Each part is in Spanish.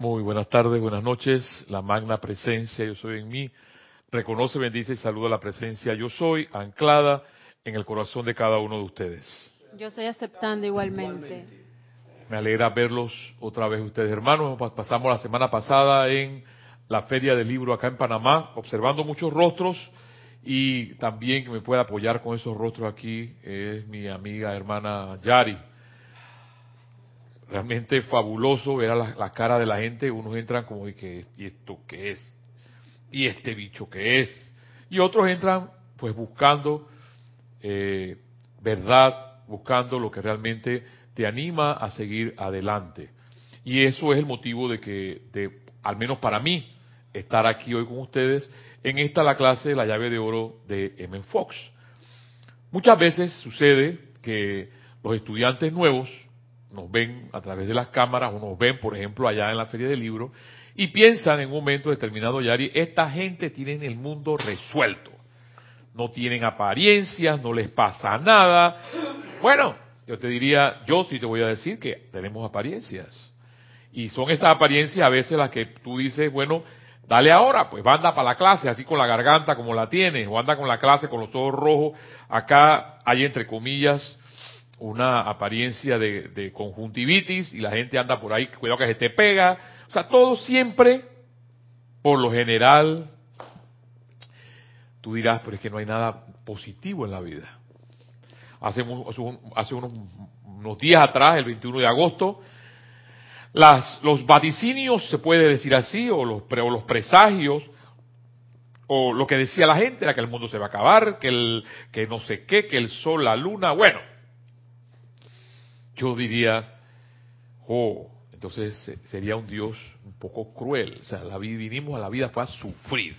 Muy buenas tardes, buenas noches. La magna presencia, yo soy en mí. Reconoce, bendice y saluda la presencia, yo soy, anclada en el corazón de cada uno de ustedes. Yo estoy aceptando igualmente. Me alegra verlos otra vez ustedes, hermanos. Pasamos la semana pasada en la Feria del Libro acá en Panamá, observando muchos rostros y también que me puede apoyar con esos rostros aquí es mi amiga hermana Yari realmente fabuloso ver a la, cara de la gente. Unos entran como que, ¿y esto qué es? ¿Y este bicho qué es? Y otros entran pues buscando eh, verdad, buscando lo que realmente te anima a seguir adelante. Y eso es el motivo de que, de, al menos para mí, estar aquí hoy con ustedes en esta la clase La llave de oro de M. Fox. Muchas veces sucede que los estudiantes nuevos nos ven a través de las cámaras o nos ven, por ejemplo, allá en la Feria del Libro y piensan en un momento determinado, Yari, esta gente tiene el mundo resuelto. No tienen apariencias, no les pasa nada. Bueno, yo te diría, yo sí te voy a decir que tenemos apariencias. Y son esas apariencias a veces las que tú dices, bueno, dale ahora, pues anda para la clase, así con la garganta como la tienes, o anda con la clase con los ojos rojos. Acá hay entre comillas una apariencia de, conjuntivitis y la gente anda por ahí, cuidado que se te pega. O sea, todo siempre, por lo general, tú dirás, pero es que no hay nada positivo en la vida. Hace, hace unos, unos días atrás, el 21 de agosto, las, los vaticinios, se puede decir así, o los, o los presagios, o lo que decía la gente era que el mundo se va a acabar, que el, que no sé qué, que el sol, la luna, bueno, yo diría, oh, entonces sería un Dios un poco cruel. O sea, vinimos a la vida fue a sufrir.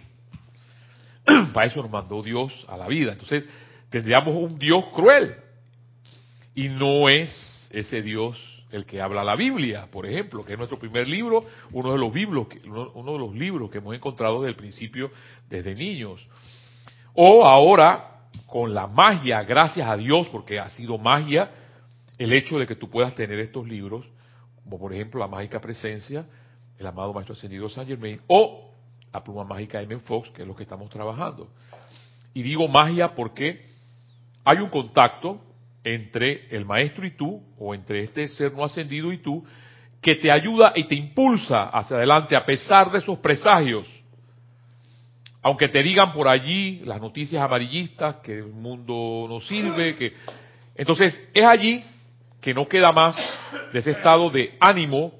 Para eso nos mandó Dios a la vida. Entonces, tendríamos un Dios cruel. Y no es ese Dios el que habla la Biblia, por ejemplo, que es nuestro primer libro, uno de los libros, uno de los libros que hemos encontrado desde el principio, desde niños. O ahora, con la magia, gracias a Dios, porque ha sido magia, el hecho de que tú puedas tener estos libros, como por ejemplo La Mágica Presencia, el amado Maestro Ascendido Saint Germain, o la pluma mágica de M. Fox, que es lo que estamos trabajando. Y digo magia porque hay un contacto entre el maestro y tú, o entre este ser no ascendido y tú, que te ayuda y te impulsa hacia adelante a pesar de esos presagios. Aunque te digan por allí las noticias amarillistas, que el mundo no sirve, que... Entonces es allí que no queda más de ese estado de ánimo,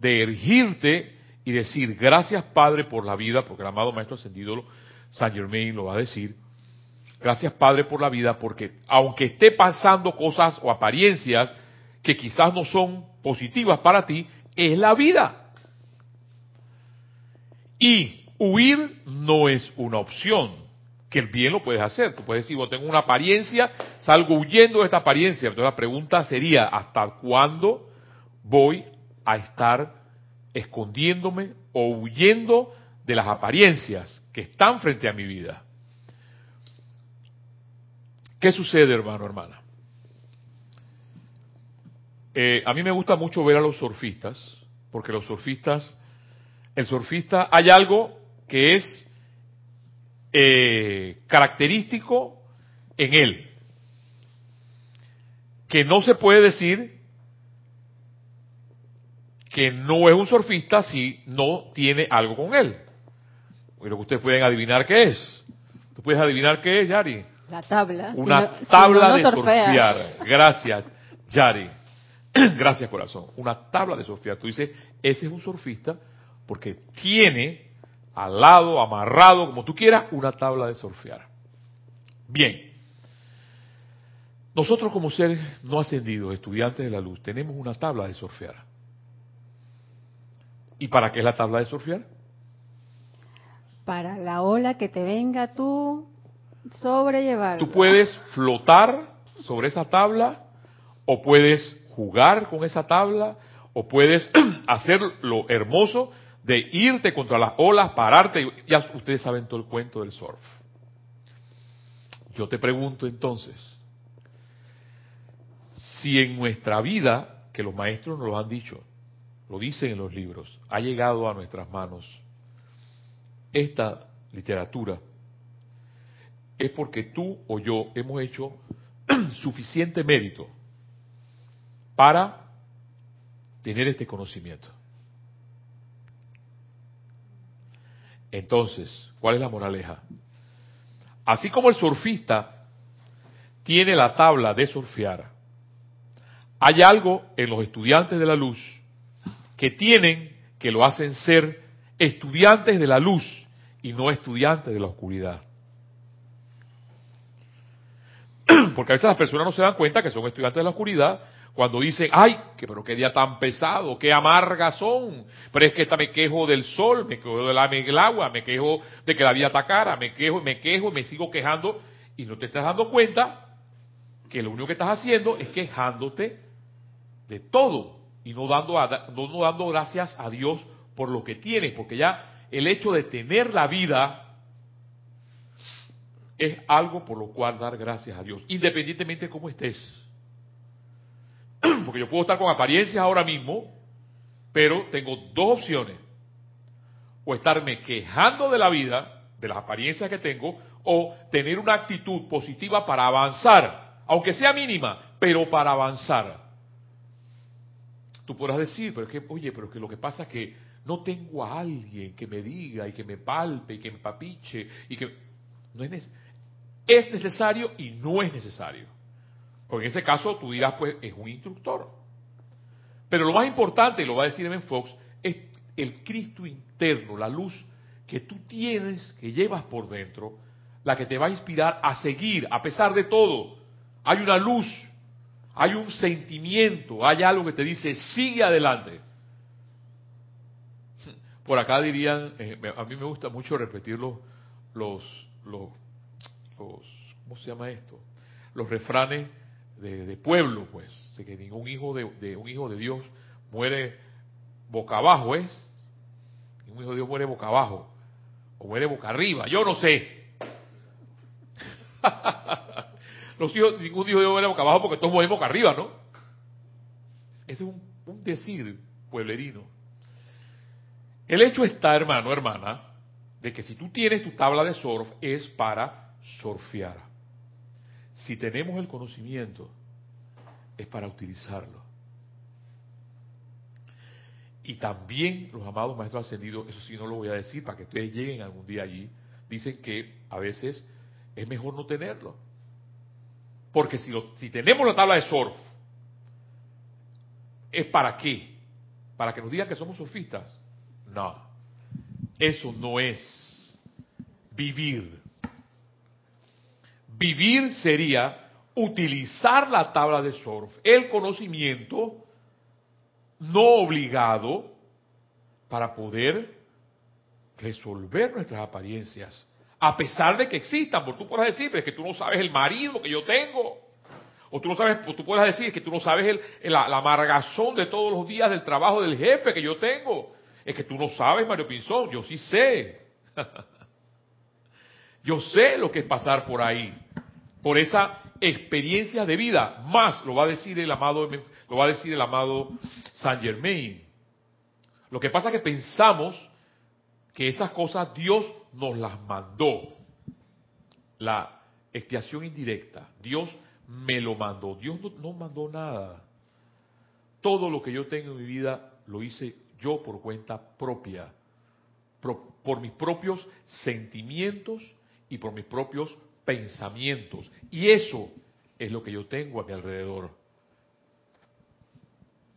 de ergirte y decir, gracias Padre por la vida, porque el amado Maestro Ascendido San Germain lo va a decir, gracias Padre por la vida, porque aunque esté pasando cosas o apariencias que quizás no son positivas para ti, es la vida. Y huir no es una opción que el bien lo puedes hacer. Tú puedes decir, bueno, tengo una apariencia, salgo huyendo de esta apariencia. Entonces la pregunta sería, ¿hasta cuándo voy a estar escondiéndome o huyendo de las apariencias que están frente a mi vida? ¿Qué sucede, hermano, hermana? Eh, a mí me gusta mucho ver a los surfistas, porque los surfistas, el surfista, hay algo que es eh, característico en él, que no se puede decir que no es un surfista si no tiene algo con él. Pero ustedes pueden adivinar qué es. ¿Tú puedes adivinar qué es, Yari? La tabla. Una tabla de surfear. Gracias, Yari. Gracias, corazón. Una tabla de surfear. Tú dices, ese es un surfista porque tiene al lado, amarrado, como tú quieras, una tabla de surfear. Bien. Nosotros como seres no ascendidos, estudiantes de la luz, tenemos una tabla de surfear. ¿Y para qué es la tabla de surfear? Para la ola que te venga tú sobrellevar. Tú puedes flotar sobre esa tabla o puedes jugar con esa tabla o puedes hacer lo hermoso de irte contra las olas, pararte, ya ustedes saben todo el cuento del surf. Yo te pregunto entonces, si en nuestra vida, que los maestros nos lo han dicho, lo dicen en los libros, ha llegado a nuestras manos esta literatura, es porque tú o yo hemos hecho suficiente mérito para tener este conocimiento. Entonces, ¿cuál es la moraleja? Así como el surfista tiene la tabla de surfear, hay algo en los estudiantes de la luz que tienen que lo hacen ser estudiantes de la luz y no estudiantes de la oscuridad. Porque a veces las personas no se dan cuenta que son estudiantes de la oscuridad cuando dicen, ay, que, pero qué día tan pesado, qué amargas son. Pero es que esta me quejo del sol, me quejo del agua, me quejo de que la vida está cara, me quejo, me quejo, me sigo quejando. Y no te estás dando cuenta que lo único que estás haciendo es quejándote de todo y no dando, no dando gracias a Dios por lo que tienes, porque ya el hecho de tener la vida es algo por lo cual dar gracias a Dios, independientemente de cómo estés. Porque yo puedo estar con apariencias ahora mismo, pero tengo dos opciones. O estarme quejando de la vida, de las apariencias que tengo, o tener una actitud positiva para avanzar, aunque sea mínima, pero para avanzar. Tú podrás decir, pero es que, oye, pero es que lo que pasa es que no tengo a alguien que me diga y que me palpe y que me papiche y que no es, es necesario y no es necesario. Porque en ese caso tú dirás, pues es un instructor. Pero lo más importante, y lo va a decir Evan Fox, es el Cristo interno, la luz que tú tienes, que llevas por dentro, la que te va a inspirar a seguir, a pesar de todo. Hay una luz, hay un sentimiento, hay algo que te dice, sigue adelante. Por acá dirían, eh, a mí me gusta mucho repetir los, los, los, ¿cómo se llama esto? Los refranes de, pueblo, pues. Sé que ningún hijo de, un hijo de Dios muere boca abajo, ¿es? Ningún hijo de Dios muere boca abajo. O muere boca arriba, yo no sé. Los hijos, ningún hijo de Dios muere boca abajo porque todos mueren boca arriba, ¿no? Ese es un, un decir pueblerino. El hecho está, hermano, hermana, de que si tú tienes tu tabla de surf es para surfear. Si tenemos el conocimiento, es para utilizarlo. Y también los amados maestros ascendidos, eso sí no lo voy a decir para que ustedes lleguen algún día allí, dicen que a veces es mejor no tenerlo. Porque si, si tenemos la tabla de surf, ¿es para qué? ¿Para que nos digan que somos surfistas? No, eso no es vivir. Vivir sería utilizar la tabla de surf, el conocimiento no obligado para poder resolver nuestras apariencias, a pesar de que existan, porque tú puedes decir, pero es que tú no sabes el marido que yo tengo, o tú no sabes, tú puedes decir que tú no sabes el, la, la, amargazón de todos los días del trabajo del jefe que yo tengo, es que tú no sabes, Mario Pinzón, yo sí sé. yo sé lo que es pasar por ahí por esa experiencia de vida. Más lo va a decir el amado, lo va a decir el amado Saint Germain. Lo que pasa es que pensamos que esas cosas Dios nos las mandó. La expiación indirecta. Dios me lo mandó. Dios no, mandó nada. Todo lo que yo tengo en mi vida lo hice yo por cuenta propia. por mis propios sentimientos y por mis propios pensamientos. Y eso es lo que yo tengo a mi alrededor.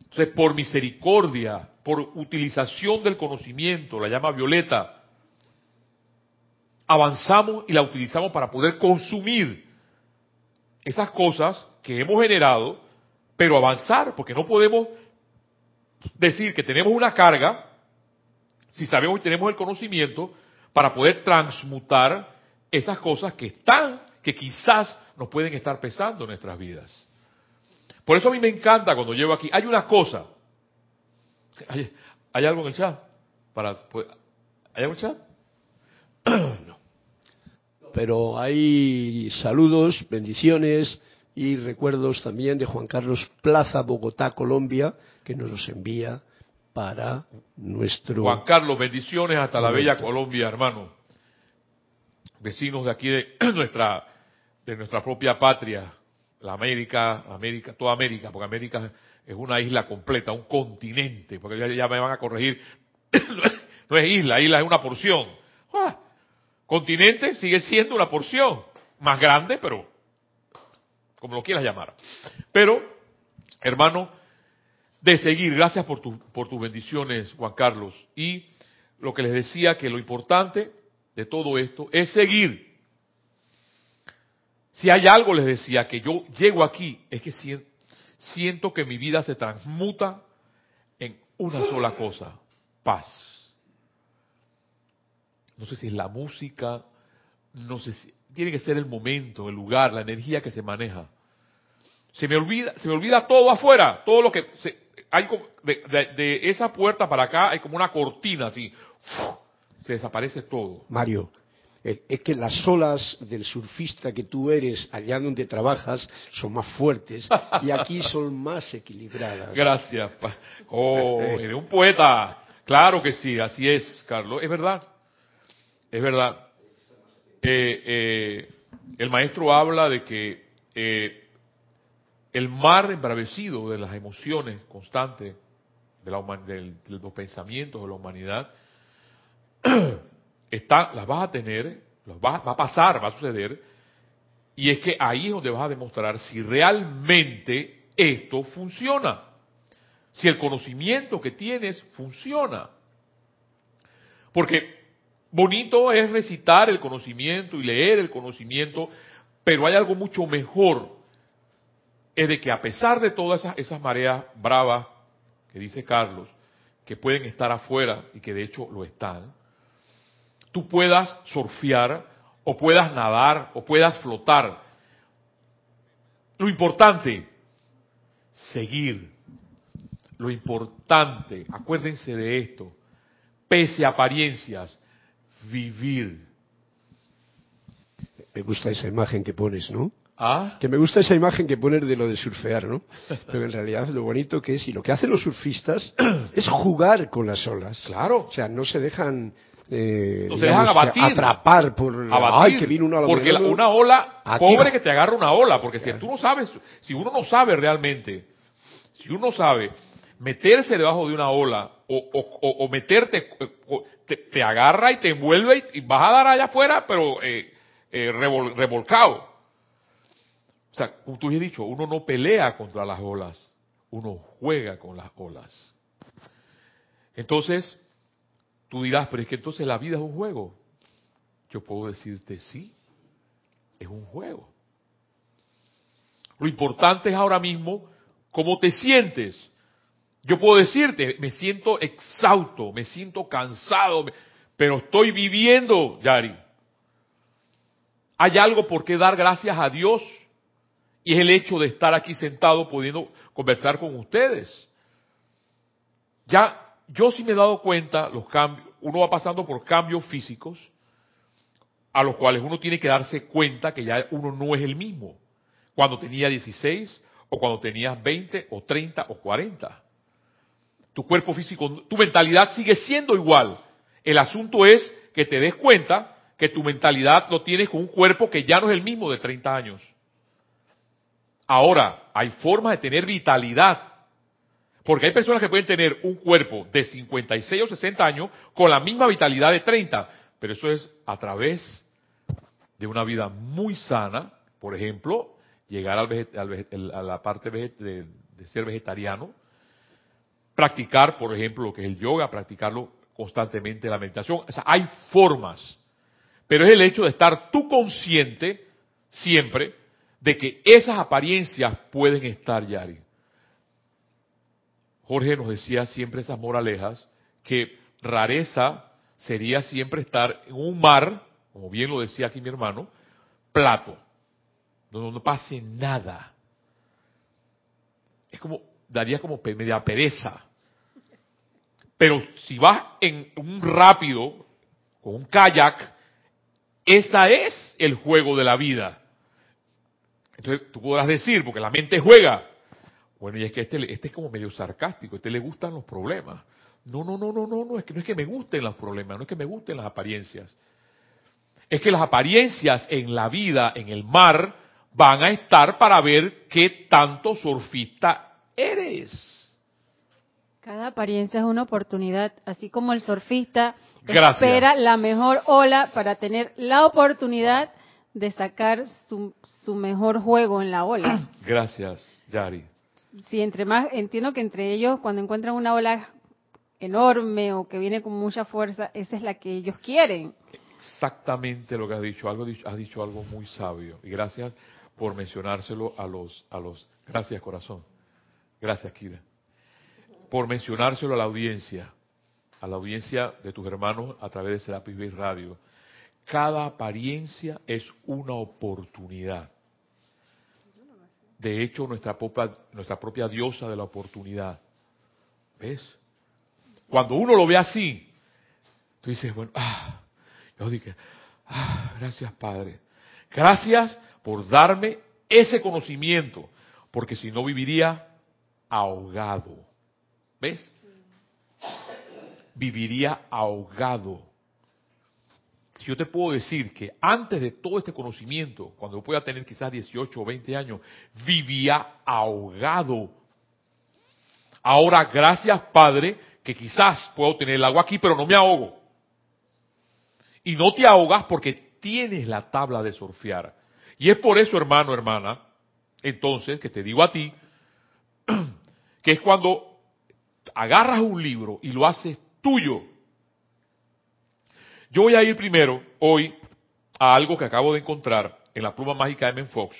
Entonces, por misericordia, por utilización del conocimiento, la llama violeta, avanzamos y la utilizamos para poder consumir esas cosas que hemos generado, pero avanzar, porque no podemos decir que tenemos una carga, si sabemos y tenemos el conocimiento, para poder transmutar esas cosas que están, que quizás nos pueden estar pesando en nuestras vidas. Por eso a mí me encanta cuando llego aquí. Hay una cosa. ¿Hay, algo en el chat? Para, pues, ¿Hay algo en el chat? no. Pero hay saludos, bendiciones y recuerdos también de Juan Carlos Plaza, Bogotá, Colombia, que nos los envía para nuestro... Juan Carlos, bendiciones hasta la bella Colombia, hermano. Vecinos de aquí de nuestra, de nuestra propia patria, la América, América, toda América, porque América es una isla completa, un continente, porque ya, me van a corregir, no es isla, isla es una porción. Ah, continente sigue siendo una porción, más grande, pero como lo quieras llamar. Pero, hermano, de seguir, gracias por, tu, por tus bendiciones, Juan Carlos. Y lo que les decía, que lo importante de todo esto es seguir. Si hay algo, les decía, que yo llego aquí, es que siento, que mi vida se transmuta en una sola cosa, paz. No sé si es la música, no sé si tiene que ser el momento, el lugar, la energía que se maneja. Se me olvida, se me olvida todo afuera, todo lo que hay de esa puerta para acá hay como una cortina así, se desaparece todo. Mario, es que las olas del surfista que tú eres allá donde trabajas son más fuertes y aquí son más equilibradas. Gracias. Oh, eres un poeta. Claro que sí, así es, Carlos. Es verdad. Es verdad. Eh, eh, el maestro habla de que eh, el mar embravecido de las emociones constantes de, la de los pensamientos de la humanidad las vas a tener, los va, a pasar, va a suceder, y es que ahí es donde vas a demostrar si realmente esto funciona. Si el conocimiento que tienes funciona. Porque bonito es recitar el conocimiento y leer el conocimiento, pero hay algo mucho mejor. Es de que a pesar de todas esas mareas bravas que dice Carlos, que pueden estar afuera y que de hecho lo están, tú puedas surfear o puedas nadar o puedas flotar. Lo importante, seguir. Lo importante, acuérdense de esto, pese a apariencias, vivir. Me gusta esa imagen que pones, ¿no? ¿Ah? Que me gusta esa imagen que pones de lo de surfear, ¿no? Pero en realidad lo bonito que es, y lo que hacen los surfistas, es jugar con las olas. Claro. O sea, no se dejan... eh, se digamos dejan abatir. atrapar por... abatir, ¡Ay, que vino una porque la- una ola, pobre que te agarra una ola, porque si tú no sabes, si uno no sabe realmente, si uno no sabe meterse debajo de una ola o, o- o- o meterte, eh, te, te agarra y te envuelve y, y vas a dar allá afuera, pero eh, eh, revol- revolcado. O sea, como tú has dicho, uno no pelea contra las olas, uno juega con las olas. Entonces, tú dirás, pero es que entonces la vida es un juego. Yo puedo decirte sí, es un juego. Lo importante es ahora mismo cómo te sientes. Yo puedo decirte, me siento exhausto, me siento cansado, pero estoy viviendo, Yari. Hay algo por qué dar gracias a Dios y es el hecho de estar aquí sentado pudiendo conversar con ustedes. Ya, yo sí me he dado cuenta, los cambios, uno va pasando por cambios físicos, a los cuales uno tiene que darse cuenta que ya uno no es el mismo. Cuando tenía 16, o cuando tenías 20, o 30, o 40. Tu cuerpo físico, tu mentalidad sigue siendo igual. El asunto es que te des cuenta que tu mentalidad lo tienes con un cuerpo que ya no es el mismo de 30 años. Ahora, hay formas de tener vitalidad. Porque hay personas que pueden tener un cuerpo de 56 o 60 años con la misma vitalidad de 30. Pero eso es a través de una vida muy sana. Por ejemplo, llegar al a la parte de, de ser vegetariano. Practicar, por ejemplo, lo que es el yoga, practicarlo constantemente, la meditación. O sea, hay formas. Pero es el hecho de estar tú consciente siempre de que esas apariencias pueden estar, Yari. Jorge nos decía siempre esas moralejas, que rareza sería siempre estar en un mar, como bien lo decía aquí mi hermano, plato, donde no pase nada. Es como, daría como media pereza. Pero si vas en un rápido, con un kayak, esa es el juego de la vida. Entonces tú podrás decir, porque la mente juega, Bueno, y es que este, este es como medio sarcástico, a este le gustan los problemas. No, no, no, no, no, no, es que no es que me gusten los problemas, no es que me gusten las apariencias. Es que las apariencias en la vida, en el mar, van a estar para ver qué tanto surfista eres. Cada apariencia es una oportunidad, así como el surfista Gracias. espera la mejor ola para tener la oportunidad de sacar su, su mejor juego en la ola. Gracias, Yari. Sí, entre más, entiendo que entre ellos, cuando encuentran una ola enorme o que viene con mucha fuerza, esa es la que ellos quieren. Exactamente lo que has dicho, algo has dicho algo muy sabio y gracias por mencionárselo a los a los gracias corazón. Gracias, Kira. Por mencionárselo a la audiencia, a la audiencia de tus hermanos a través de Serapis Bay Radio. Cada apariencia es una oportunidad. De hecho, nuestra propia, nuestra propia diosa de la oportunidad. ¿Ves? Cuando uno lo ve así, tú dices, bueno, ah, yo dije, ah, gracias Padre. Gracias por darme ese conocimiento, porque si no viviría ahogado. ¿Ves? Viviría ahogado. Si yo te puedo decir que antes de todo este conocimiento, cuando yo pueda tener quizás 18 o 20 años, vivía ahogado. Ahora, gracias Padre, que quizás puedo tener el agua aquí, pero no me ahogo. Y no te ahogas porque tienes la tabla de surfear. Y es por eso, hermano, hermana, entonces, que te digo a ti, que es cuando agarras un libro y lo haces tuyo. Yo voy a ir primero, hoy, a algo que acabo de encontrar en la pluma mágica de Men Fox.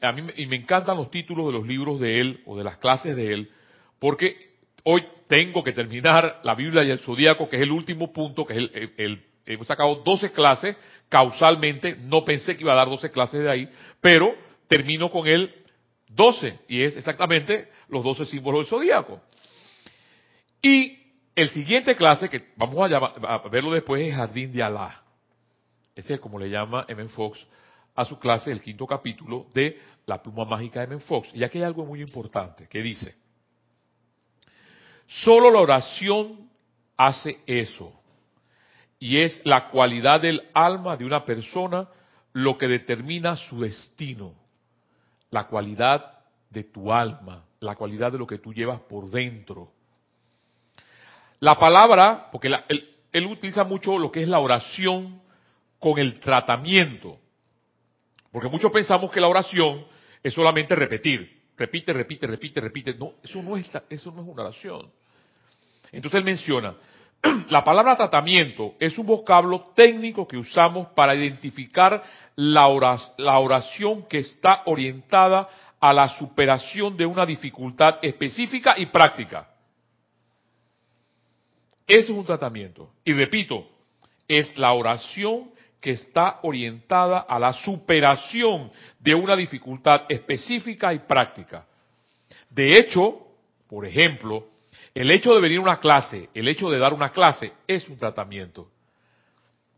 A mí, y me encantan los títulos de los libros de él o de las clases de él, porque hoy tengo que terminar la Biblia y el Zodíaco, que es el último punto, que es el hemos sacado 12 clases causalmente, no pensé que iba a dar 12 clases de ahí, pero termino con el 12, y es exactamente los 12 símbolos del zodíaco. Y el siguiente clase, que vamos a, llamar, a verlo después, es Jardín de Alá. Ese es como le llama M. Fox a su clase, el quinto capítulo de La pluma mágica de M. Fox. Y aquí hay algo muy importante que dice, solo la oración hace eso y es la cualidad del alma de una persona lo que determina su destino, la cualidad de tu alma, la cualidad de lo que tú llevas por dentro. La palabra, porque la, él, él, utiliza mucho lo que es la oración con el tratamiento, porque muchos pensamos que la oración es solamente repetir, repite, repite, repite, repite. No, eso no es, eso no es una oración. Entonces él menciona, la palabra tratamiento es un vocablo técnico que usamos para identificar la oración que está orientada a la superación de una dificultad específica y práctica. Ese es un tratamiento. Y repito, es la oración que está orientada a la superación de una dificultad específica y práctica. De hecho, por ejemplo, el hecho de venir a una clase, el hecho de dar una clase, es un tratamiento.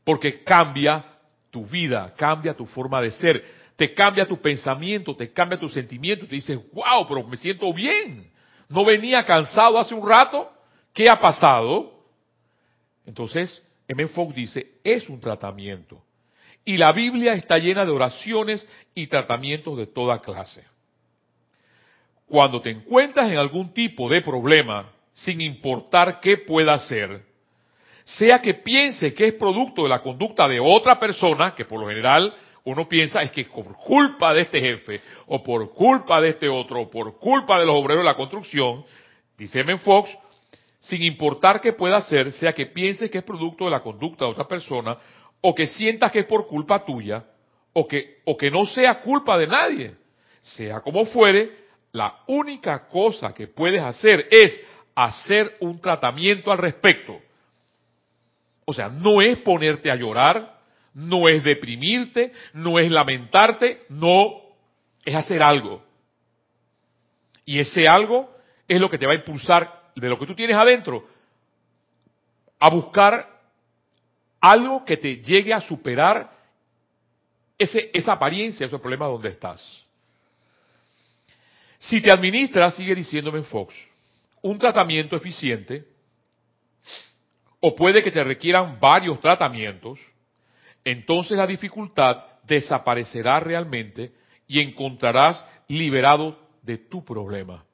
Porque cambia tu vida, cambia tu forma de ser, te cambia tu pensamiento, te cambia tu sentimiento, te dices, wow, pero me siento bien. No venía cansado hace un rato, ¿qué ha pasado? Entonces, M. Fogg dice, es un tratamiento. Y la Biblia está llena de oraciones y tratamientos de toda clase. Cuando te encuentras en algún tipo de problema, sin importar qué pueda ser, sea que piense que es producto de la conducta de otra persona, que por lo general uno piensa es que por culpa de este jefe, o por culpa de este otro, o por culpa de los obreros de la construcción, dice M. Fox, sin importar qué pueda ser, sea que piense que es producto de la conducta de otra persona, o que sientas que es por culpa tuya, o que, o que no sea culpa de nadie. Sea como fuere, la única cosa que puedes hacer es hacer un tratamiento al respecto. O sea, no es ponerte a llorar, no es deprimirte, no es lamentarte, no, es hacer algo. Y ese algo es lo que te va a impulsar de lo que tú tienes adentro a buscar algo que te llegue a superar ese, esa apariencia, ese problema donde estás. Si te administras, sigue diciéndome Fox, un tratamiento eficiente, o puede que te requieran varios tratamientos, entonces la dificultad desaparecerá realmente y encontrarás liberado de tu problema.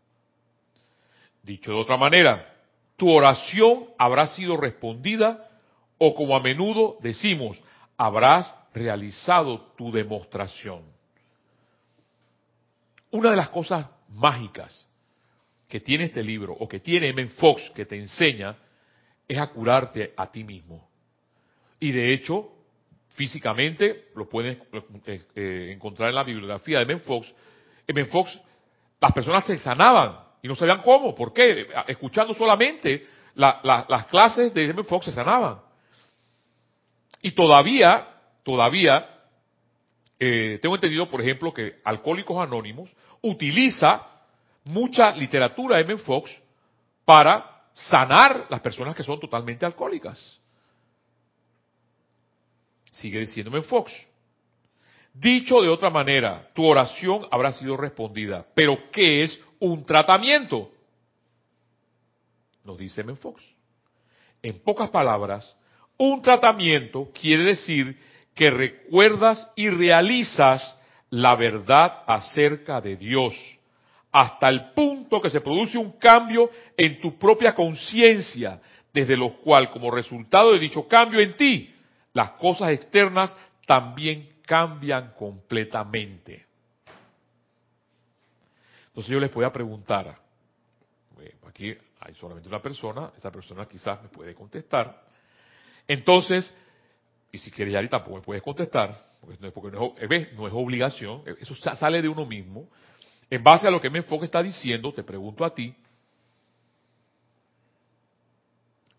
Dicho de otra manera, tu oración habrá sido respondida o como a menudo decimos, habrás realizado tu demostración. Una de las cosas mágicas que tiene este libro o que tiene M. Fox que te enseña es a curarte a ti mismo. Y de hecho, físicamente, lo puedes eh, eh, encontrar en la bibliografía de M. Fox. M. Fox, las personas se sanaban y no sabían cómo, por qué. Escuchando solamente las clases de M. Fox se sanaban. Y todavía, todavía, eh, tengo entendido, por ejemplo, que Alcohólicos Anónimos utiliza mucha literatura de M. Fox para sanar las personas que son totalmente alcohólicas. Sigue diciéndome Fox. Dicho de otra manera, tu oración habrá sido respondida. Pero ¿qué es un tratamiento? Nos dice M. Fox. En pocas palabras, un tratamiento quiere decir que recuerdas y realizas la verdad acerca de Dios, hasta el punto que se produce un cambio en tu propia conciencia, desde lo cual, como resultado de dicho cambio en ti, las cosas externas también cambian completamente. Entonces yo les voy a preguntar, aquí hay solamente una persona, esa persona quizás me puede contestar, entonces, y si quieres ya tampoco me puedes contestar, porque, no es, no es obligación, eso sale de uno mismo. En base a lo que mi enfoque está diciendo, te pregunto a ti,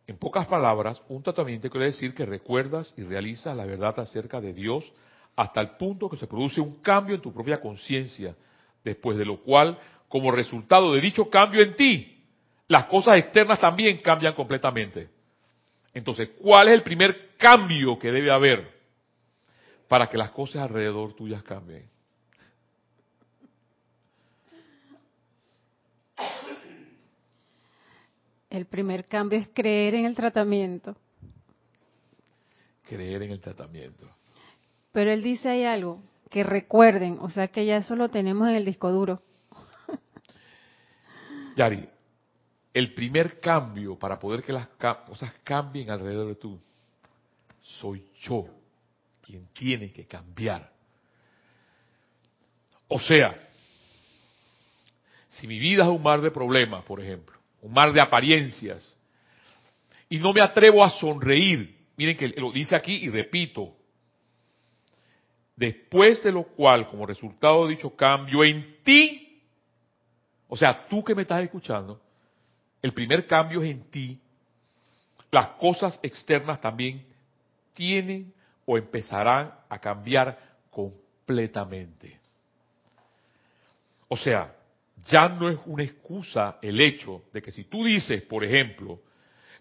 en pocas palabras, un tratamiento quiere decir que recuerdas y realizas la verdad acerca de Dios hasta el punto que se produce un cambio en tu propia conciencia, después de lo cual, como resultado de dicho cambio en ti, las cosas externas también cambian completamente. Entonces, ¿cuál es el primer cambio que debe haber para que las cosas alrededor tuyas cambien? El primer cambio es creer en el tratamiento. Creer en el tratamiento. Pero él dice ahí algo, que recuerden, o sea que ya eso lo tenemos en el disco duro. Yari, el primer cambio para poder que las cosas cambien alrededor de tú, soy yo quien tiene que cambiar. O sea, si mi vida es un mar de problemas, por ejemplo, un mar de apariencias, y no me atrevo a sonreír, miren que lo dice aquí y repito, después de lo cual, como resultado de dicho cambio en ti, o sea, tú que me estás escuchando, el primer cambio es en ti, las cosas externas también tienen o empezarán a cambiar completamente. O sea, ya no es una excusa el hecho de que si tú dices, por ejemplo,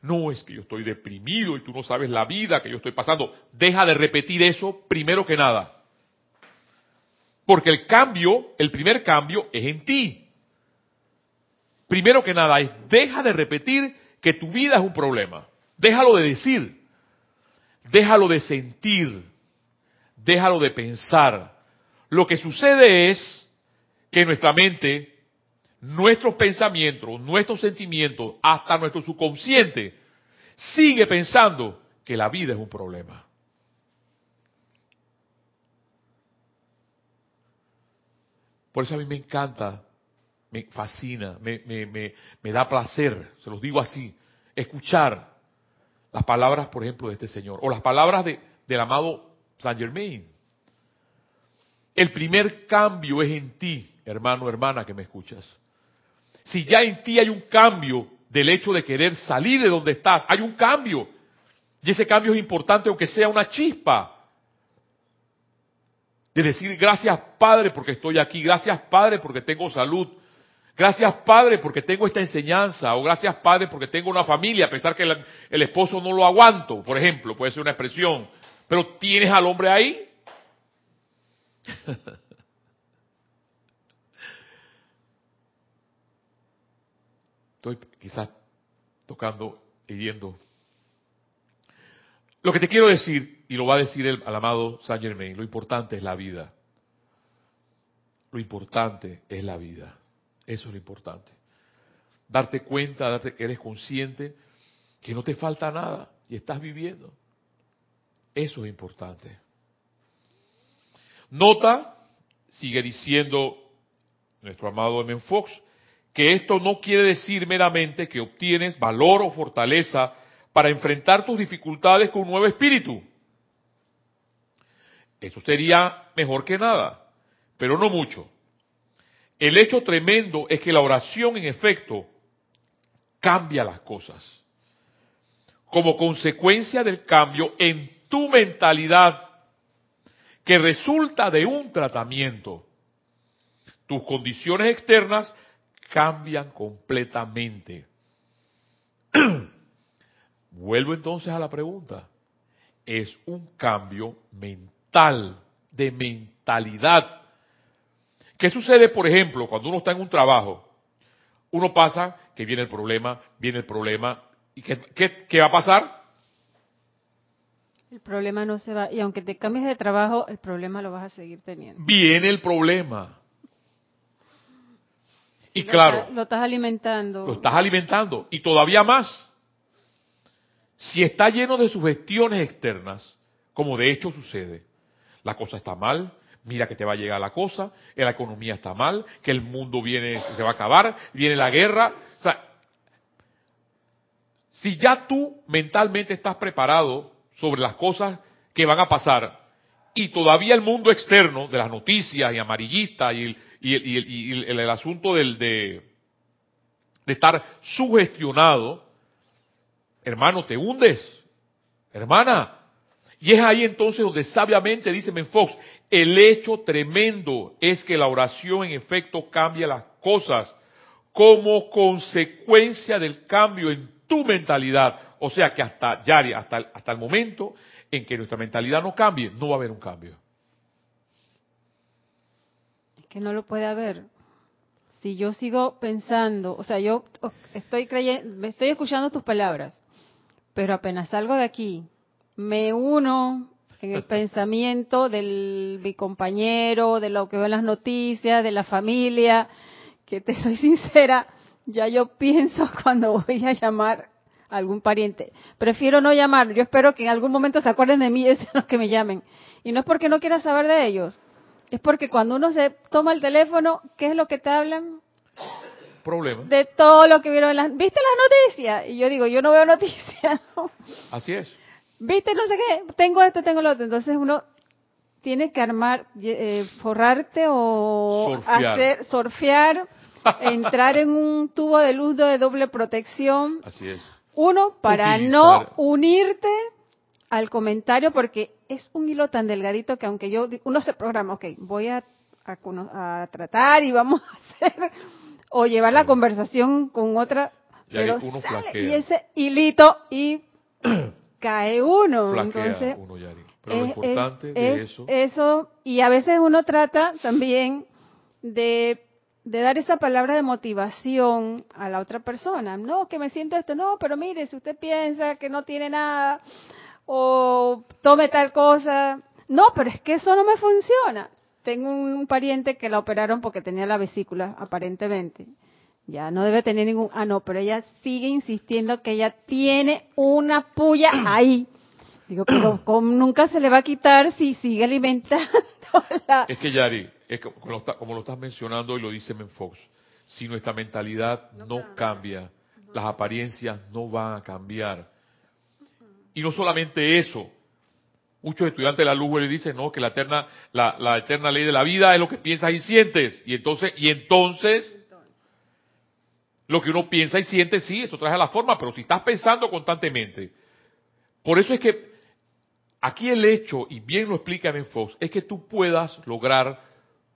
no es que yo estoy deprimido y tú no sabes la vida que yo estoy pasando, deja de repetir eso primero que nada. Porque el cambio, el primer cambio es en ti primero que nada es, deja de repetir que tu vida es un problema. Déjalo de decir. Déjalo de sentir. Déjalo de pensar. Lo que sucede es que nuestra mente, nuestros pensamientos, nuestros sentimientos, hasta nuestro subconsciente, sigue pensando que la vida es un problema. Por eso a mí me encanta me fascina, me, da placer, se los digo así, escuchar las palabras, por ejemplo, de este señor, o las palabras de, del amado Saint Germain. El primer cambio es en ti, hermano, hermana, que me escuchas. Si ya en ti hay un cambio del hecho de querer salir de donde estás, hay un cambio. Y ese cambio es importante aunque sea una chispa. De decir gracias Padre porque estoy aquí, gracias Padre porque tengo salud, Gracias Padre porque tengo esta enseñanza, o gracias Padre porque tengo una familia, a pesar que el, esposo no lo aguanto, por ejemplo, puede ser una expresión, pero tienes al hombre ahí. estoy quizás tocando, hiriendo. Lo que te quiero decir, y lo va a decir el, amado Saint Germain, lo importante es la vida. Lo importante es la vida. Eso es lo importante. Darte cuenta, darte que eres consciente que no te falta nada y estás viviendo. Eso es importante. Nota, sigue diciendo nuestro amado M. Fox, que esto no quiere decir meramente que obtienes valor o fortaleza para enfrentar tus dificultades con un nuevo espíritu. Eso sería mejor que nada, pero no mucho. El hecho tremendo es que la oración, en efecto, cambia las cosas. Como consecuencia del cambio en tu mentalidad, que resulta de un tratamiento, tus condiciones externas cambian completamente. Vuelvo entonces a la pregunta. Es un cambio mental, de mentalidad. ¿Qué sucede, por ejemplo, cuando uno está en un trabajo? Uno pasa que viene el problema, viene el problema, ¿y qué, qué, va a pasar? El problema no se va, y aunque te cambies de trabajo, el problema lo vas a seguir teniendo. Viene el problema. Y claro. lo estás alimentando. Lo estás alimentando. Y todavía más. Si está lleno de sugestiones externas, como de hecho sucede, la cosa está mal, mira que te va a llegar la cosa, la economía está mal, que el mundo viene, se va a acabar, viene la guerra. O sea, si ya tú mentalmente estás preparado sobre las cosas que van a pasar y todavía el mundo externo de las noticias y amarillistas y el, asunto del, de, de estar sugestionado, hermano, te hundes. Hermana, y es ahí entonces donde sabiamente dice Menfox, el hecho tremendo es que la oración en efecto cambia las cosas como consecuencia del cambio en tu mentalidad. O sea que hasta, Yari, hasta, hasta el momento en que nuestra mentalidad no cambie, no va a haber un cambio. Es que no lo puede haber. Si yo sigo pensando, o sea, yo estoy creyendo, estoy escuchando tus palabras, pero apenas salgo de aquí me uno en el pensamiento de mi compañero, de lo que veo en las noticias, de la familia, que te soy sincera, ya yo pienso cuando voy a llamar a algún pariente. Prefiero no llamar, yo espero que en algún momento se acuerden de mí y sean los que me llamen. Y no es porque no quiera saber de ellos, es porque cuando uno se toma el teléfono, ¿qué es lo que te hablan? Problema. De todo lo que vieron en las... ¿Viste las noticias? Y yo digo, yo no veo noticias. Así es viste, no sé qué, tengo esto, tengo lo otro. Entonces uno tiene que armar, eh, forrarte o hacer, surfear, entrar en un tubo de luz de doble protección. Así es. Uno, para no unirte al comentario, porque es un hilo tan delgadito que aunque yo, uno se programa, ok, voy a, a, tratar y vamos a hacer, o llevar la conversación con otra, pero y ese hilito y cae uno. Entonces, Pero lo importante de eso... Eso, y a veces uno trata también de, de dar esa palabra de motivación a la otra persona. No, que me siento esto, no, pero mire, si usted piensa que no tiene nada, o tome tal cosa, no, pero es que eso no me funciona. Tengo un pariente que la operaron porque tenía la vesícula, aparentemente. Ya no debe tener ningún... Ah, no, pero ella sigue insistiendo que ella tiene una puya ahí. Digo, pero nunca se le va a quitar si sigue alimentando Es que Yari, es como, lo estás mencionando y lo dice Menfox, si nuestra mentalidad no, cambia, las apariencias no van a cambiar. Y no solamente eso, muchos estudiantes de la luz le dicen, no, que la eterna, la, la eterna ley de la vida es lo que piensas y sientes. Y entonces, y entonces, lo que uno piensa y siente, sí, eso trae a la forma, pero si estás pensando constantemente. Por eso es que aquí el hecho, y bien lo explica Ben Fox, es que tú puedas lograr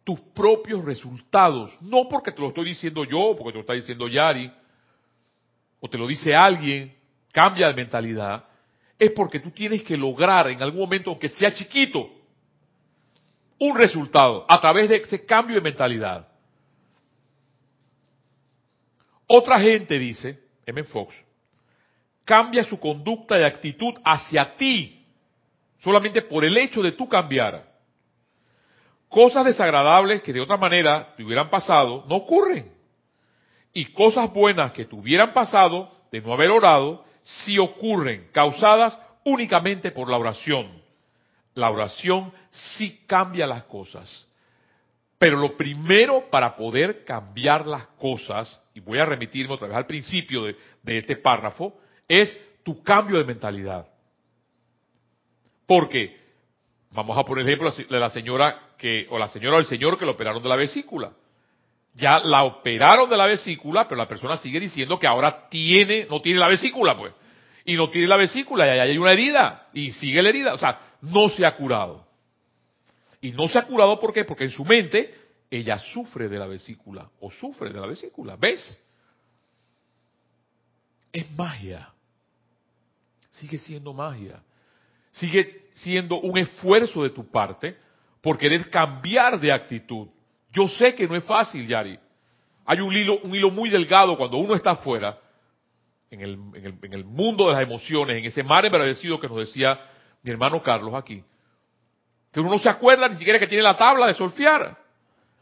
tus propios resultados. No porque te lo estoy diciendo yo, porque te lo está diciendo Yari, o te lo dice alguien, cambia de mentalidad. Es porque tú tienes que lograr en algún momento, aunque sea chiquito, un resultado a través de ese cambio de mentalidad. Otra gente, dice M. Fox, cambia su conducta y actitud hacia ti, solamente por el hecho de tú cambiar. Cosas desagradables que de otra manera te hubieran pasado no ocurren. Y cosas buenas que te hubieran pasado de no haber orado, sí ocurren, causadas únicamente por la oración. La oración sí cambia las cosas. Pero lo primero para poder cambiar las cosas, voy a remitirme otra vez al principio de, de este párrafo, es tu cambio de mentalidad. Porque, vamos a poner el ejemplo de la señora que, o la señora o el señor que lo operaron de la vesícula. Ya la operaron de la vesícula, pero la persona sigue diciendo que ahora tiene, no tiene la vesícula, pues. Y no tiene la vesícula, y ahí hay una herida, y sigue la herida. O sea, no se ha curado. Y no se ha curado, ¿por qué? Porque en su mente ella sufre de la vesícula, o sufre de la vesícula. ¿Ves? Es magia sigue siendo magia. Sigue siendo un esfuerzo de tu parte por querer cambiar de actitud. Yo sé que no es fácil, Yari. Hay un hilo, un hilo muy delgado cuando uno está afuera, en el, en, el, en el mundo de las emociones, en ese mar embravecido que nos decía mi hermano Carlos aquí. Que uno no se acuerda ni siquiera que tiene la tabla de solfiar.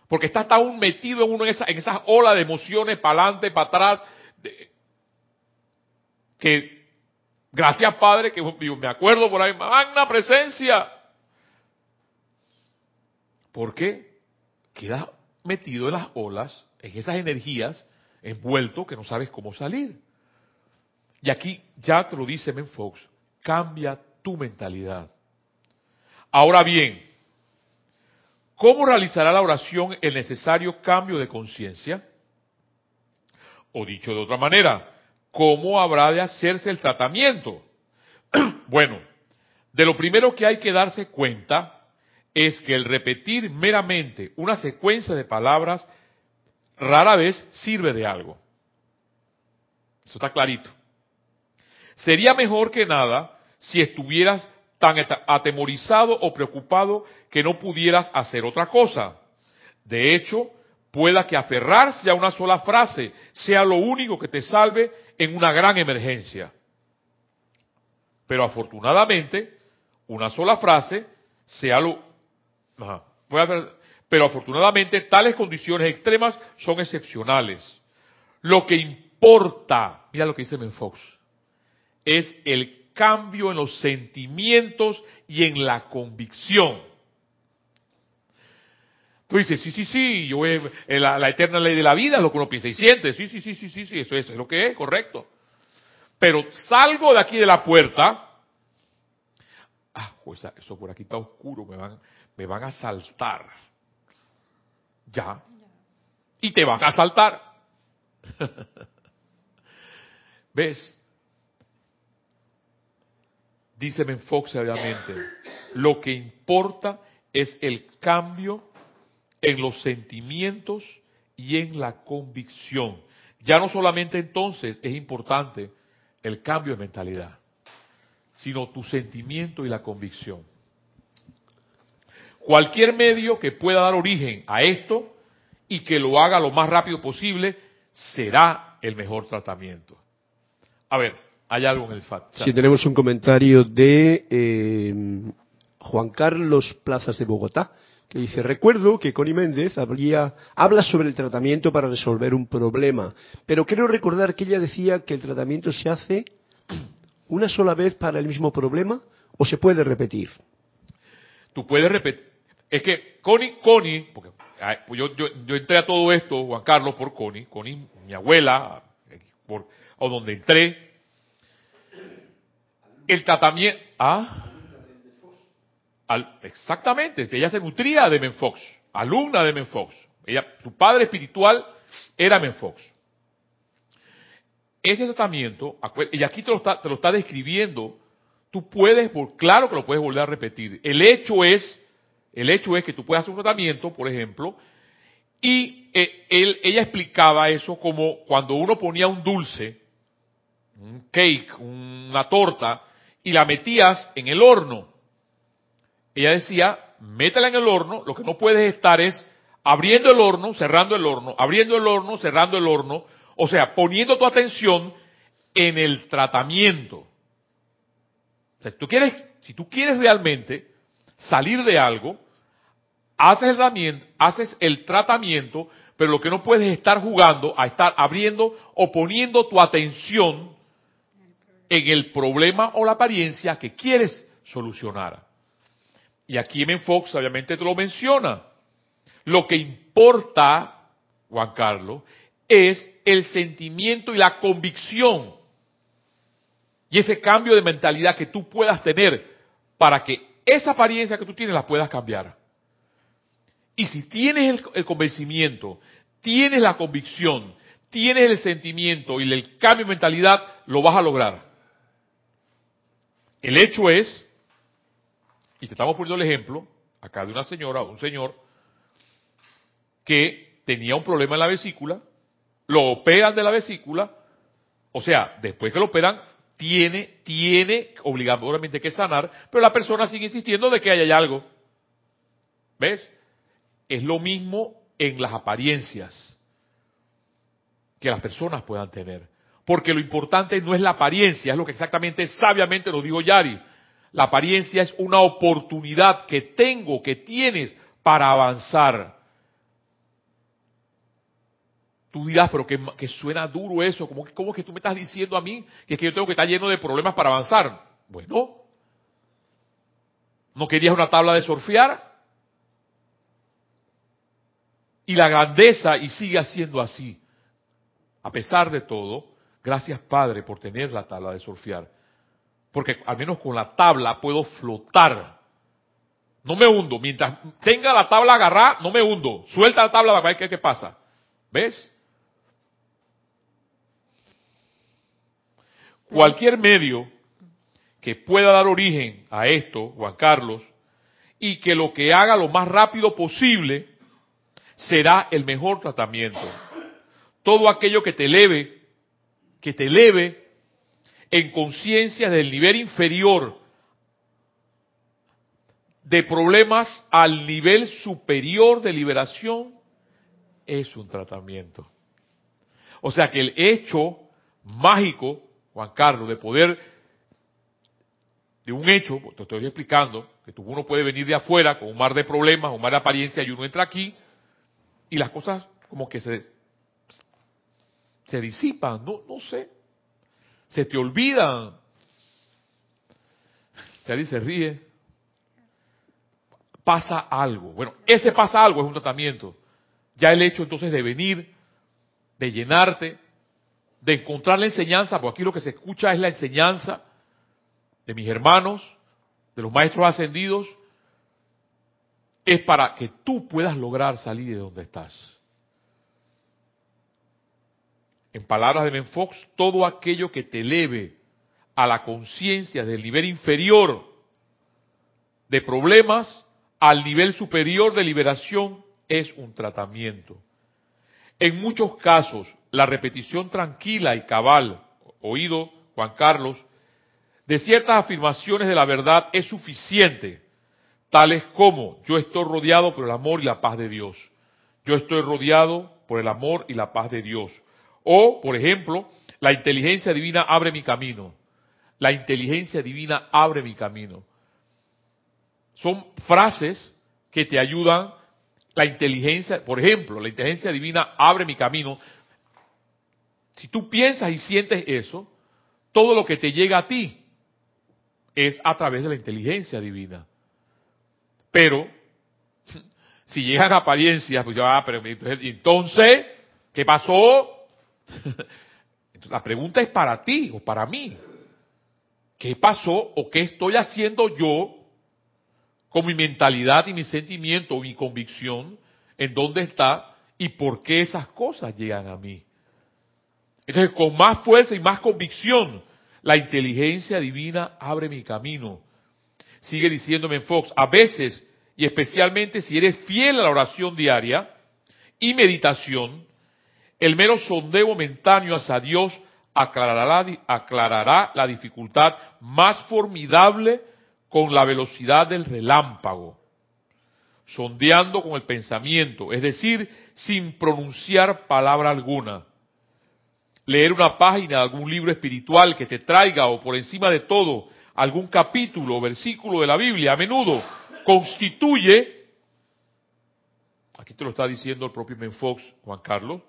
Porque está hasta aún metido en uno en, en esas olas de emociones, para adelante, para atrás, que Gracias, Padre, que me acuerdo por ahí, magna presencia. ¿Por qué? Queda metido en las olas, en esas energías, envuelto que no sabes cómo salir. Y aquí ya te lo dice Menfox, cambia tu mentalidad. Ahora bien, ¿cómo realizará la oración el necesario cambio de conciencia? O dicho de otra manera, ¿cómo habrá de hacerse el tratamiento? bueno, de lo primero que hay que darse cuenta es que el repetir meramente una secuencia de palabras rara vez sirve de algo. Eso está clarito. Sería mejor que nada si estuvieras tan atemorizado o preocupado que no pudieras hacer otra cosa. De hecho, pueda que aferrarse a una sola frase sea lo único que te salve en una gran emergencia. Pero afortunadamente, una sola frase sea lo... pero afortunadamente tales condiciones extremas son excepcionales. Lo que importa, mira lo que dice Menfox, es el cambio en los sentimientos y en la convicción. Tú dices, sí, sí, sí, yo eh, la, la, eterna ley de la vida es lo que uno piensa y siente. Sí, sí, sí, sí, sí, sí, eso es, es lo que es, correcto. Pero salgo de aquí de la puerta. Ah, pues eso por aquí está oscuro, me van, me van a saltar. Ya. Y te van a saltar. ¿Ves? Dice Menfox obviamente, lo que importa es el cambio en los sentimientos y en la convicción. Ya no solamente entonces es importante el cambio de mentalidad, sino tu sentimiento y la convicción. Cualquier medio que pueda dar origen a esto y que lo haga lo más rápido posible será el mejor tratamiento. A ver, hay algo en el FAT. Si tenemos un comentario de eh, Juan Carlos Plazas de Bogotá que dice, recuerdo que Connie Méndez habla sobre el tratamiento para resolver un problema, pero quiero recordar que ella decía que el tratamiento se hace una sola vez para el mismo problema o se puede repetir. Tú puedes repetir. Es que Connie, Connie, porque pues yo, yo, yo, entré a todo esto, Juan Carlos, por Connie, Connie, mi abuela, por, o donde entré, el tratamiento, ah, exactamente, ella se nutría de Menfox, alumna de Menfox. Ella, su padre espiritual era Menfox. Ese tratamiento, y aquí te lo está, te lo está describiendo, tú puedes, claro que lo puedes volver a repetir. El hecho es, el hecho es que tú puedes hacer un tratamiento, por ejemplo, y eh, él, ella explicaba eso como cuando uno ponía un dulce, un cake, una torta, y la metías en el horno ella decía, métela en el horno, lo que no puedes estar es abriendo el horno, cerrando el horno, abriendo el horno, cerrando el horno, O sea, poniendo tu atención en el tratamiento. Si tú quieres, si tú quieres realmente salir de algo, haces el, tratamiento, pero lo que no puedes es estar jugando a estar abriendo o poniendo tu atención en el problema o la apariencia que quieres solucionar. Y aquí M. Fox obviamente te lo menciona. Lo que importa, Juan Carlos, es el sentimiento y la convicción. Y ese cambio de mentalidad que tú puedas tener para que esa apariencia que tú tienes la puedas cambiar. Y si tienes el, convencimiento, tienes la convicción, tienes el sentimiento y el cambio de mentalidad, lo vas a lograr. El hecho es, y te estamos poniendo el ejemplo, acá de una señora o un señor, que tenía un problema en la vesícula, lo operan de la vesícula, o sea, después que lo operan, tiene, tiene obligatoriamente que sanar, pero la persona sigue insistiendo de que hay algo. ¿Ves? Es lo mismo en las apariencias que las personas puedan tener. Porque lo importante no es la apariencia, es lo que exactamente sabiamente lo dijo Yari. La apariencia es una oportunidad que tengo, que tienes para avanzar. Tú dirás, pero que, suena duro eso, ¿Cómo, ¿cómo, que tú me estás diciendo a mí que es que yo tengo que estar lleno de problemas para avanzar? Bueno, ¿no querías una tabla de surfear? Y la grandeza, y sigue siendo así. A pesar de todo, gracias Padre por tener la tabla de surfear. Porque al menos con la tabla puedo flotar. No me hundo. Mientras tenga la tabla agarrada, no me hundo. Suelta la tabla para ver qué pasa. ¿Ves? Cualquier medio que pueda dar origen a esto, Juan Carlos, y que lo que haga lo más rápido posible será el mejor tratamiento. Todo aquello que te eleve, que te eleve en conciencia del nivel inferior de problemas al nivel superior de liberación es un tratamiento. O sea que el hecho mágico Juan Carlos, de poder, de un hecho, te estoy explicando, que uno puede venir de afuera con un mar de problemas, un mar de apariencia, y uno entra aquí, y las cosas como que se, se disipan, no, no sé, se te olvidan. Ya se ríe. Pasa algo. Bueno, ese pasa algo es un tratamiento. Ya el hecho entonces de venir, de llenarte, de encontrar la enseñanza, porque aquí lo que se escucha es la enseñanza de mis hermanos, de los maestros ascendidos, es para que tú puedas lograr salir de donde estás. En palabras de Menfox, todo aquello que te eleve a la conciencia del nivel inferior de problemas al nivel superior de liberación es un tratamiento. En muchos casos, la repetición tranquila y cabal, oído Juan Carlos, de ciertas afirmaciones de la verdad es suficiente, tales como yo estoy rodeado por el amor y la paz de Dios, yo estoy rodeado por el amor y la paz de Dios. O, por ejemplo, la inteligencia divina abre mi camino. La inteligencia divina abre mi camino. Son frases que te ayudan la inteligencia, por ejemplo, la inteligencia divina abre mi camino. Si tú piensas y sientes eso, todo lo que te llega a ti es a través de la inteligencia divina. Pero, si llegan apariencias, pues ya, pero entonces, ¿qué pasó? La pregunta es para ti o para mí. ¿Qué pasó o qué estoy haciendo yo con mi mentalidad y mi sentimiento o mi convicción en dónde está y por qué esas cosas llegan a mí? Entonces, con más fuerza y más convicción, la inteligencia divina abre mi camino. Sigue diciéndome Fox, a veces, y especialmente si eres fiel a la oración diaria y meditación, el mero sondeo momentáneo hacia Dios aclarará, la dificultad más formidable con la velocidad del relámpago, sondeando con el pensamiento, es decir, sin pronunciar palabra alguna. Leer una página de algún libro espiritual que te traiga o por encima de todo algún capítulo o versículo de la Biblia a menudo constituye, aquí te lo está diciendo el propio Menfox, Juan Carlos,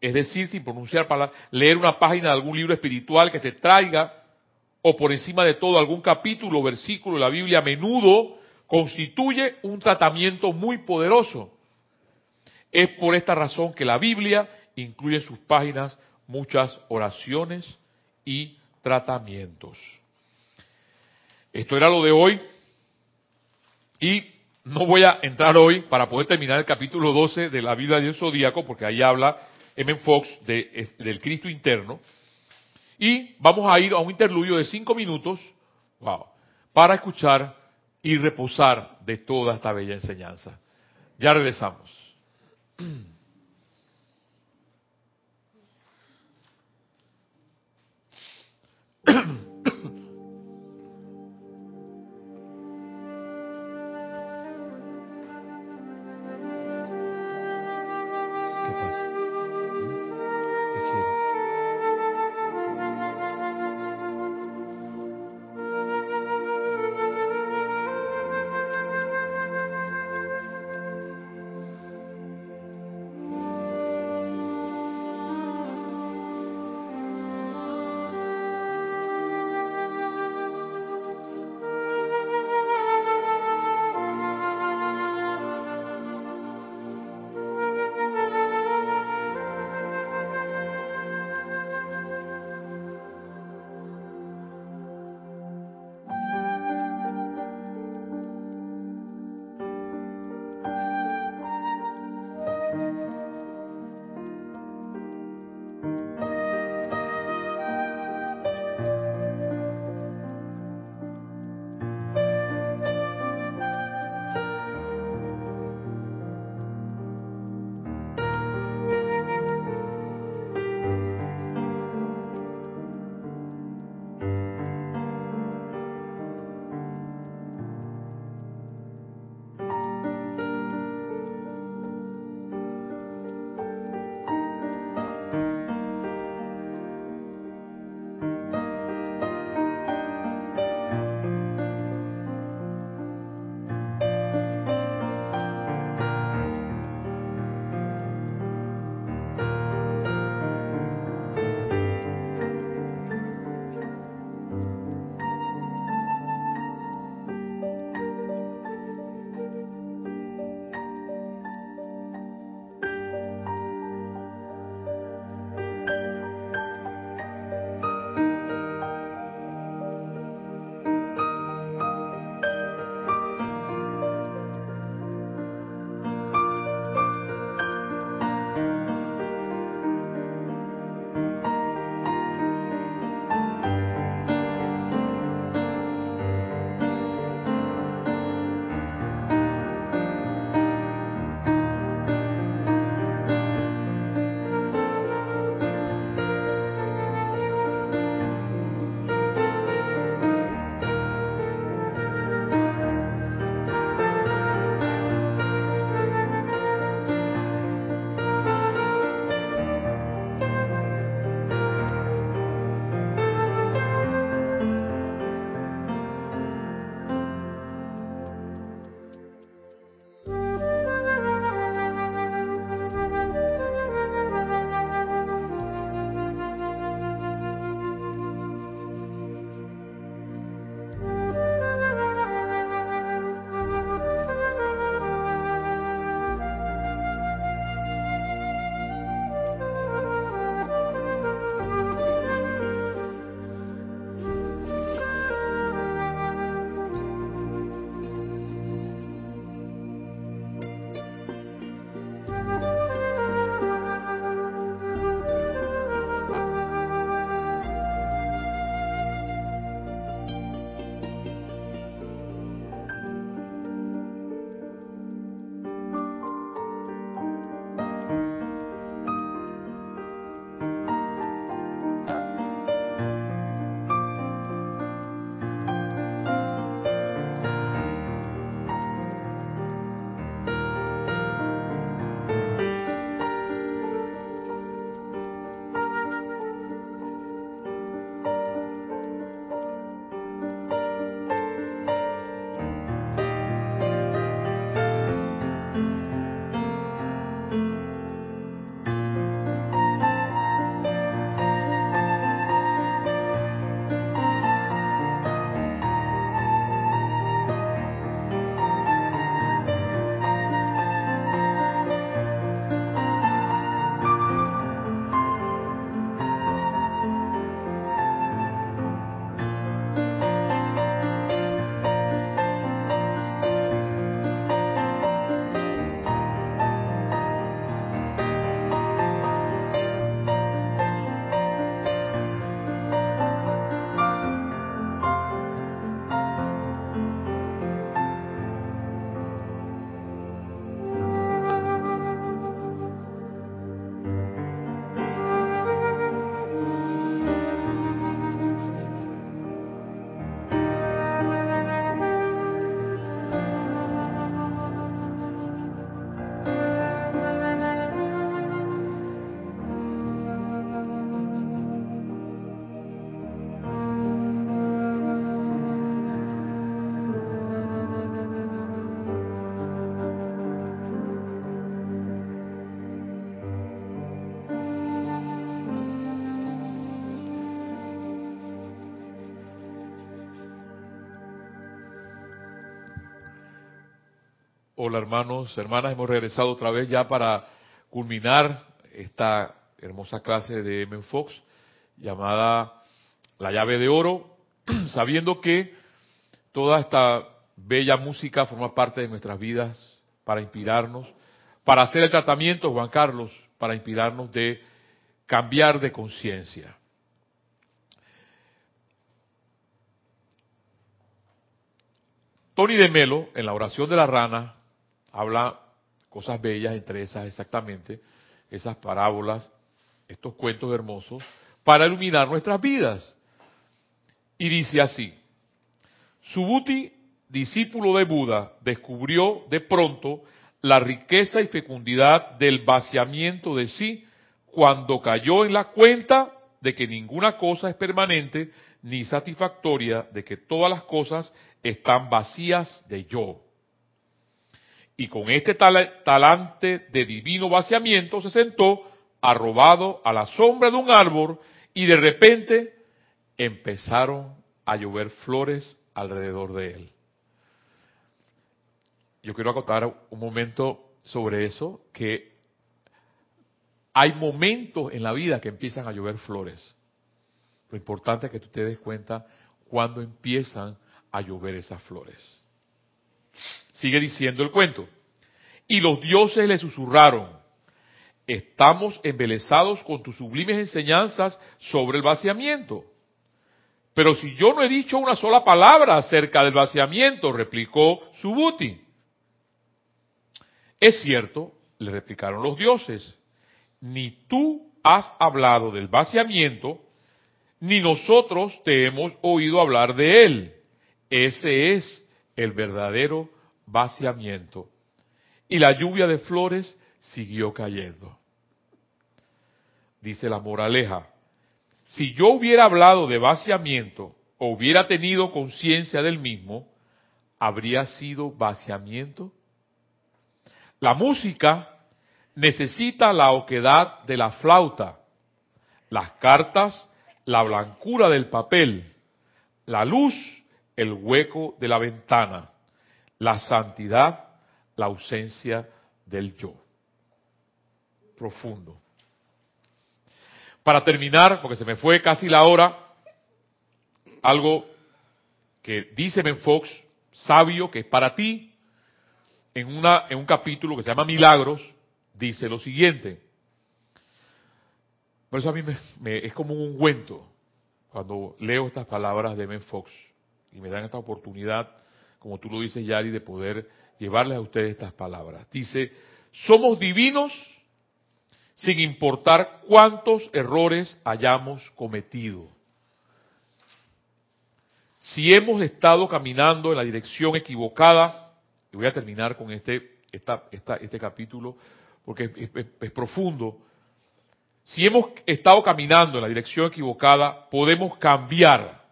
es decir, sin pronunciar palabras, leer una página de algún libro espiritual que te traiga o por encima de todo algún capítulo versículo de la Biblia a menudo constituye un tratamiento muy poderoso. Es por esta razón que la Biblia incluye en sus páginas muchas oraciones y tratamientos. Esto era lo de hoy y no voy a entrar hoy para poder terminar el capítulo 12 de la Biblia del Zodíaco porque ahí habla M. Fox de, del Cristo interno. Y vamos a ir a un interludio de cinco minutos wow, para escuchar y reposar de toda esta bella enseñanza. Ya regresamos. Hola hermanos, hermanas, hemos regresado otra vez ya para culminar esta hermosa clase de M. Fox llamada La llave de oro, sabiendo que toda esta bella música forma parte de nuestras vidas para inspirarnos, para hacer el tratamiento, Juan Carlos, para inspirarnos de cambiar de conciencia. Tony de Melo, en la oración de la rana, habla cosas bellas, entre esas exactamente, esas parábolas, estos cuentos hermosos, para iluminar nuestras vidas. Y dice así, Subhuti, discípulo de Buda, descubrió de pronto la riqueza y fecundidad del vaciamiento de sí cuando cayó en la cuenta de que ninguna cosa es permanente ni satisfactoria, de que todas las cosas están vacías de yo. Y con este talante de divino vaciamiento se sentó arrobado a la sombra de un árbol y de repente empezaron a llover flores alrededor de él. Yo quiero acotar un momento sobre eso, que hay momentos en la vida que empiezan a llover flores. Lo importante es que tú te des cuenta cuando empiezan a llover esas flores. Sigue diciendo el cuento. Y los dioses le susurraron, estamos embelesados con tus sublimes enseñanzas sobre el vaciamiento. Pero si yo no he dicho una sola palabra acerca del vaciamiento, replicó Subuti. Es cierto, le replicaron los dioses, ni tú has hablado del vaciamiento, ni nosotros te hemos oído hablar de él. Ese es el verdadero vaciamiento. Y la lluvia de flores siguió cayendo. Dice la moraleja, si yo hubiera hablado de vaciamiento o hubiera tenido conciencia del mismo, ¿habría sido vaciamiento? La música necesita la oquedad de la flauta, las cartas, la blancura del papel, la luz, el hueco de la ventana, la santidad, la ausencia del yo. Profundo. Para terminar, porque se me fue casi la hora, algo que dice Fox, sabio, que es para ti, en, una, en un capítulo que se llama Milagros, dice lo siguiente. Por eso a mí me, es como un ungüento cuando leo estas palabras de Ben Fox y me dan esta oportunidad, como tú lo dices, Yari, de poder llevarles a ustedes estas palabras. Dice, somos divinos sin importar cuántos errores hayamos cometido. Si hemos estado caminando en la dirección equivocada, y voy a terminar con este, este capítulo porque es profundo, si hemos estado caminando en la dirección equivocada, podemos cambiar.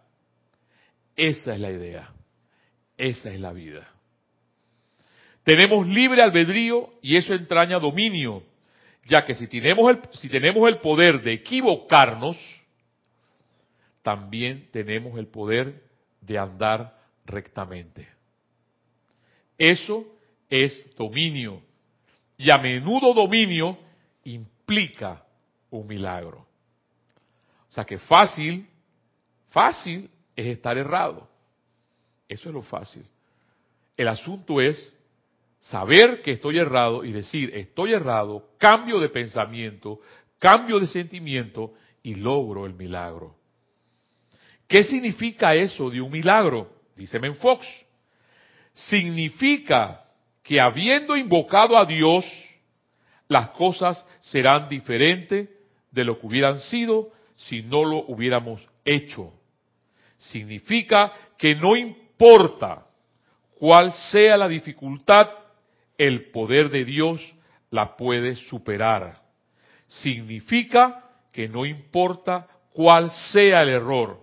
Esa es la idea. Esa es la vida. Tenemos libre albedrío y eso entraña dominio, ya que si tenemos el, si tenemos el poder de equivocarnos, también tenemos el poder de andar rectamente. Eso es dominio. Y a menudo dominio implica un milagro. O sea que fácil, fácil es estar errado. Eso es lo fácil. El asunto es saber que estoy errado y decir, estoy errado, cambio de pensamiento, cambio de sentimiento y logro el milagro. ¿Qué significa eso de un milagro? Dice Fox. Significa que habiendo invocado a Dios, las cosas serán diferentes de lo que hubieran sido si no lo hubiéramos hecho. Significa que no importa cuál sea la dificultad el poder de Dios la puede superar. Significa que no importa cuál sea el error,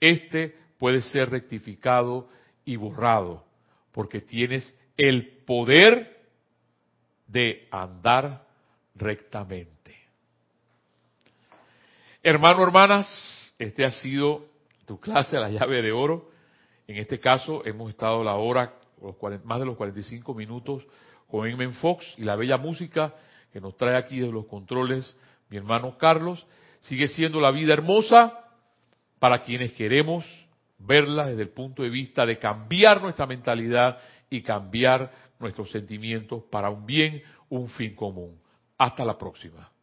este puede ser rectificado y borrado, porque tienes el poder de andar rectamente. Hermano, hermanas, este ha sido tu clase la llave de oro. En este caso hemos estado la hora los más de los 45 minutos con Emen Fox y la bella música que nos trae aquí de los controles mi hermano Carlos. Sigue siendo la vida hermosa para quienes queremos verla desde el punto de vista de cambiar nuestra mentalidad y cambiar nuestros sentimientos para un bien, un fin común. Hasta la próxima.